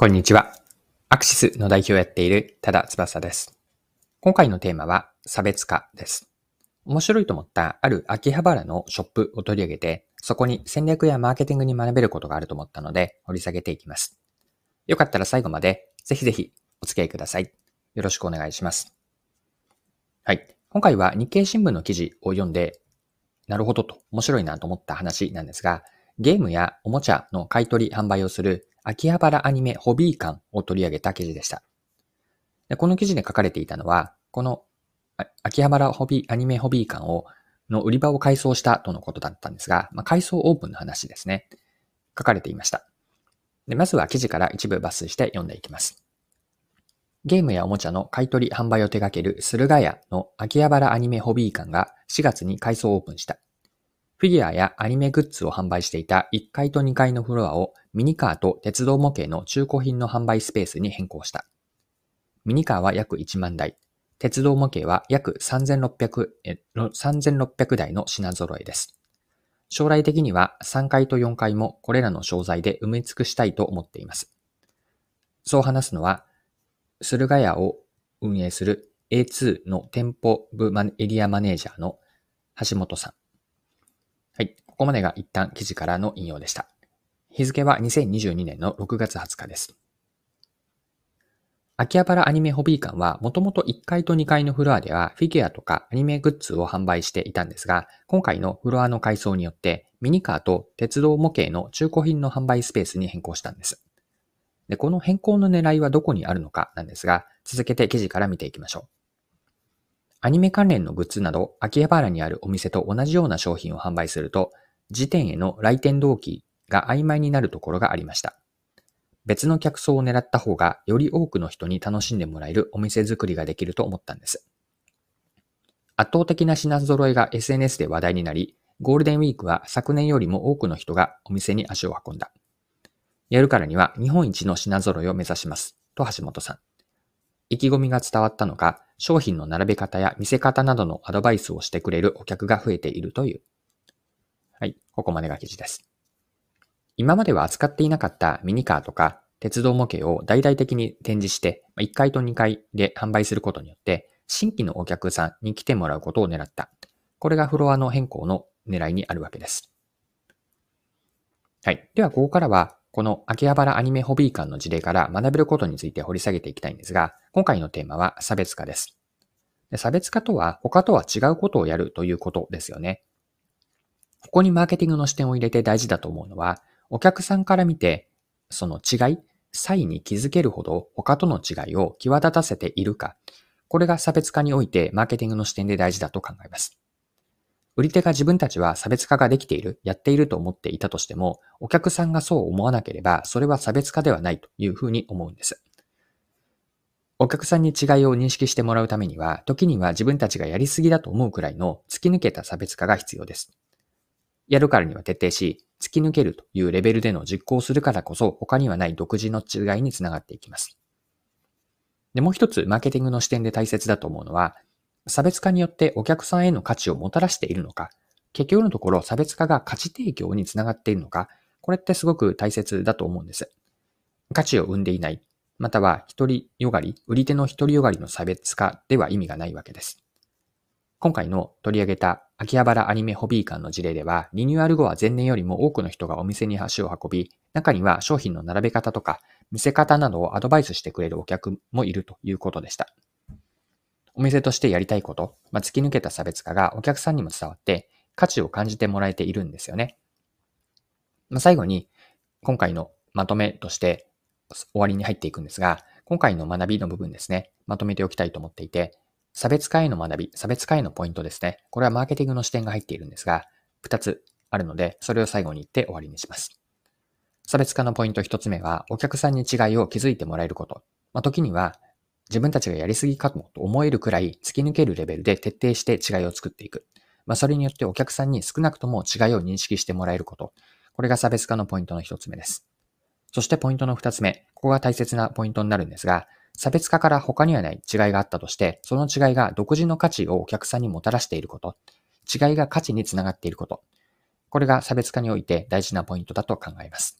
こんにちは。アクシスの代表をやっている多田翼です。今回のテーマは差別化です。面白いと思ったある秋葉原のショップを取り上げて、そこに戦略やマーケティングに学べることがあると思ったので掘り下げていきます。よかったら最後までぜひぜひお付き合いください。よろしくお願いします。はい。今回は日経新聞の記事を読んで、なるほどと面白いなと思った話なんですが、ゲームやおもちゃの買い取り販売をする秋葉原アニメホビー館を取り上げた記事でした。でこの記事で書かれていたのは、この秋葉原ホビーアニメホビー館をの売り場を改装したとのことだったんですが、まあ、改装オープンの話ですね。書かれていました。でまずは記事から一部抜粋して読んでいきます。ゲームやおもちゃの買取販売を手掛ける駿河屋の秋葉原アニメホビー館が4月に改装オープンした。フィギュアやアニメグッズを販売していた1階と2階のフロアをミニカーと鉄道模型の中古品の販売スペースに変更した。ミニカーは約1万台、鉄道模型は約 3600, 3600台の品揃えです。将来的には3階と4階もこれらの商材で埋め尽くしたいと思っています。そう話すのは、駿河屋を運営する A2 の店舗部エリアマネージャーの橋本さん。はい。ここまでが一旦記事からの引用でした。日付は2022年の6月20日です。秋葉原アニメホビー館はもともと1階と2階のフロアではフィギュアとかアニメグッズを販売していたんですが、今回のフロアの改装によってミニカーと鉄道模型の中古品の販売スペースに変更したんです。で、この変更の狙いはどこにあるのかなんですが、続けて記事から見ていきましょう。アニメ関連のグッズなど秋葉原にあるお店と同じような商品を販売すると、時点への来店動機が曖昧になるところがありました。別の客層を狙った方がより多くの人に楽しんでもらえるお店作りができると思ったんです。圧倒的な品揃えが SNS で話題になり、ゴールデンウィークは昨年よりも多くの人がお店に足を運んだ。やるからには日本一の品揃えを目指します。と橋本さん。意気込みが伝わったのか、商品の並べ方や見せ方などのアドバイスをしてくれるお客が増えているという。はい、ここまでが記事です。今までは扱っていなかったミニカーとか鉄道模型を大々的に展示して、1階と2階で販売することによって、新規のお客さんに来てもらうことを狙った。これがフロアの変更の狙いにあるわけです。はい。では、ここからは、この秋葉原アニメホビー館の事例から学べることについて掘り下げていきたいんですが、今回のテーマは差別化です。差別化とは、他とは違うことをやるということですよね。ここにマーケティングの視点を入れて大事だと思うのは、お客さんから見て、その違い、差異に気づけるほど他との違いを際立たせているか、これが差別化においてマーケティングの視点で大事だと考えます。売り手が自分たちは差別化ができている、やっていると思っていたとしても、お客さんがそう思わなければ、それは差別化ではないというふうに思うんです。お客さんに違いを認識してもらうためには、時には自分たちがやりすぎだと思うくらいの突き抜けた差別化が必要です。やるからには徹底し、突き抜けるというレベルでの実行するからこそ他にはない独自の違いにつながっていきます。で、もう一つマーケティングの視点で大切だと思うのは、差別化によってお客さんへの価値をもたらしているのか、結局のところ差別化が価値提供につながっているのか、これってすごく大切だと思うんです。価値を生んでいない、または一人よがり、売り手の一人よがりの差別化では意味がないわけです。今回の取り上げた秋葉原アニメホビー館の事例では、リニューアル後は前年よりも多くの人がお店に足を運び、中には商品の並べ方とか、見せ方などをアドバイスしてくれるお客もいるということでした。お店としてやりたいこと、まあ、突き抜けた差別化がお客さんにも伝わって、価値を感じてもらえているんですよね。まあ、最後に、今回のまとめとして終わりに入っていくんですが、今回の学びの部分ですね、まとめておきたいと思っていて、差別化への学び、差別化へのポイントですね。これはマーケティングの視点が入っているんですが、2つあるので、それを最後に言って終わりにします。差別化のポイント1つ目は、お客さんに違いを気づいてもらえること。まあ、時には、自分たちがやりすぎかもと思えるくらい突き抜けるレベルで徹底して違いを作っていく。まあ、それによってお客さんに少なくとも違いを認識してもらえること。これが差別化のポイントの1つ目です。そしてポイントの2つ目。ここが大切なポイントになるんですが、差別化から他にはない違いがあったとして、その違いが独自の価値をお客さんにもたらしていること、違いが価値につながっていること、これが差別化において大事なポイントだと考えます。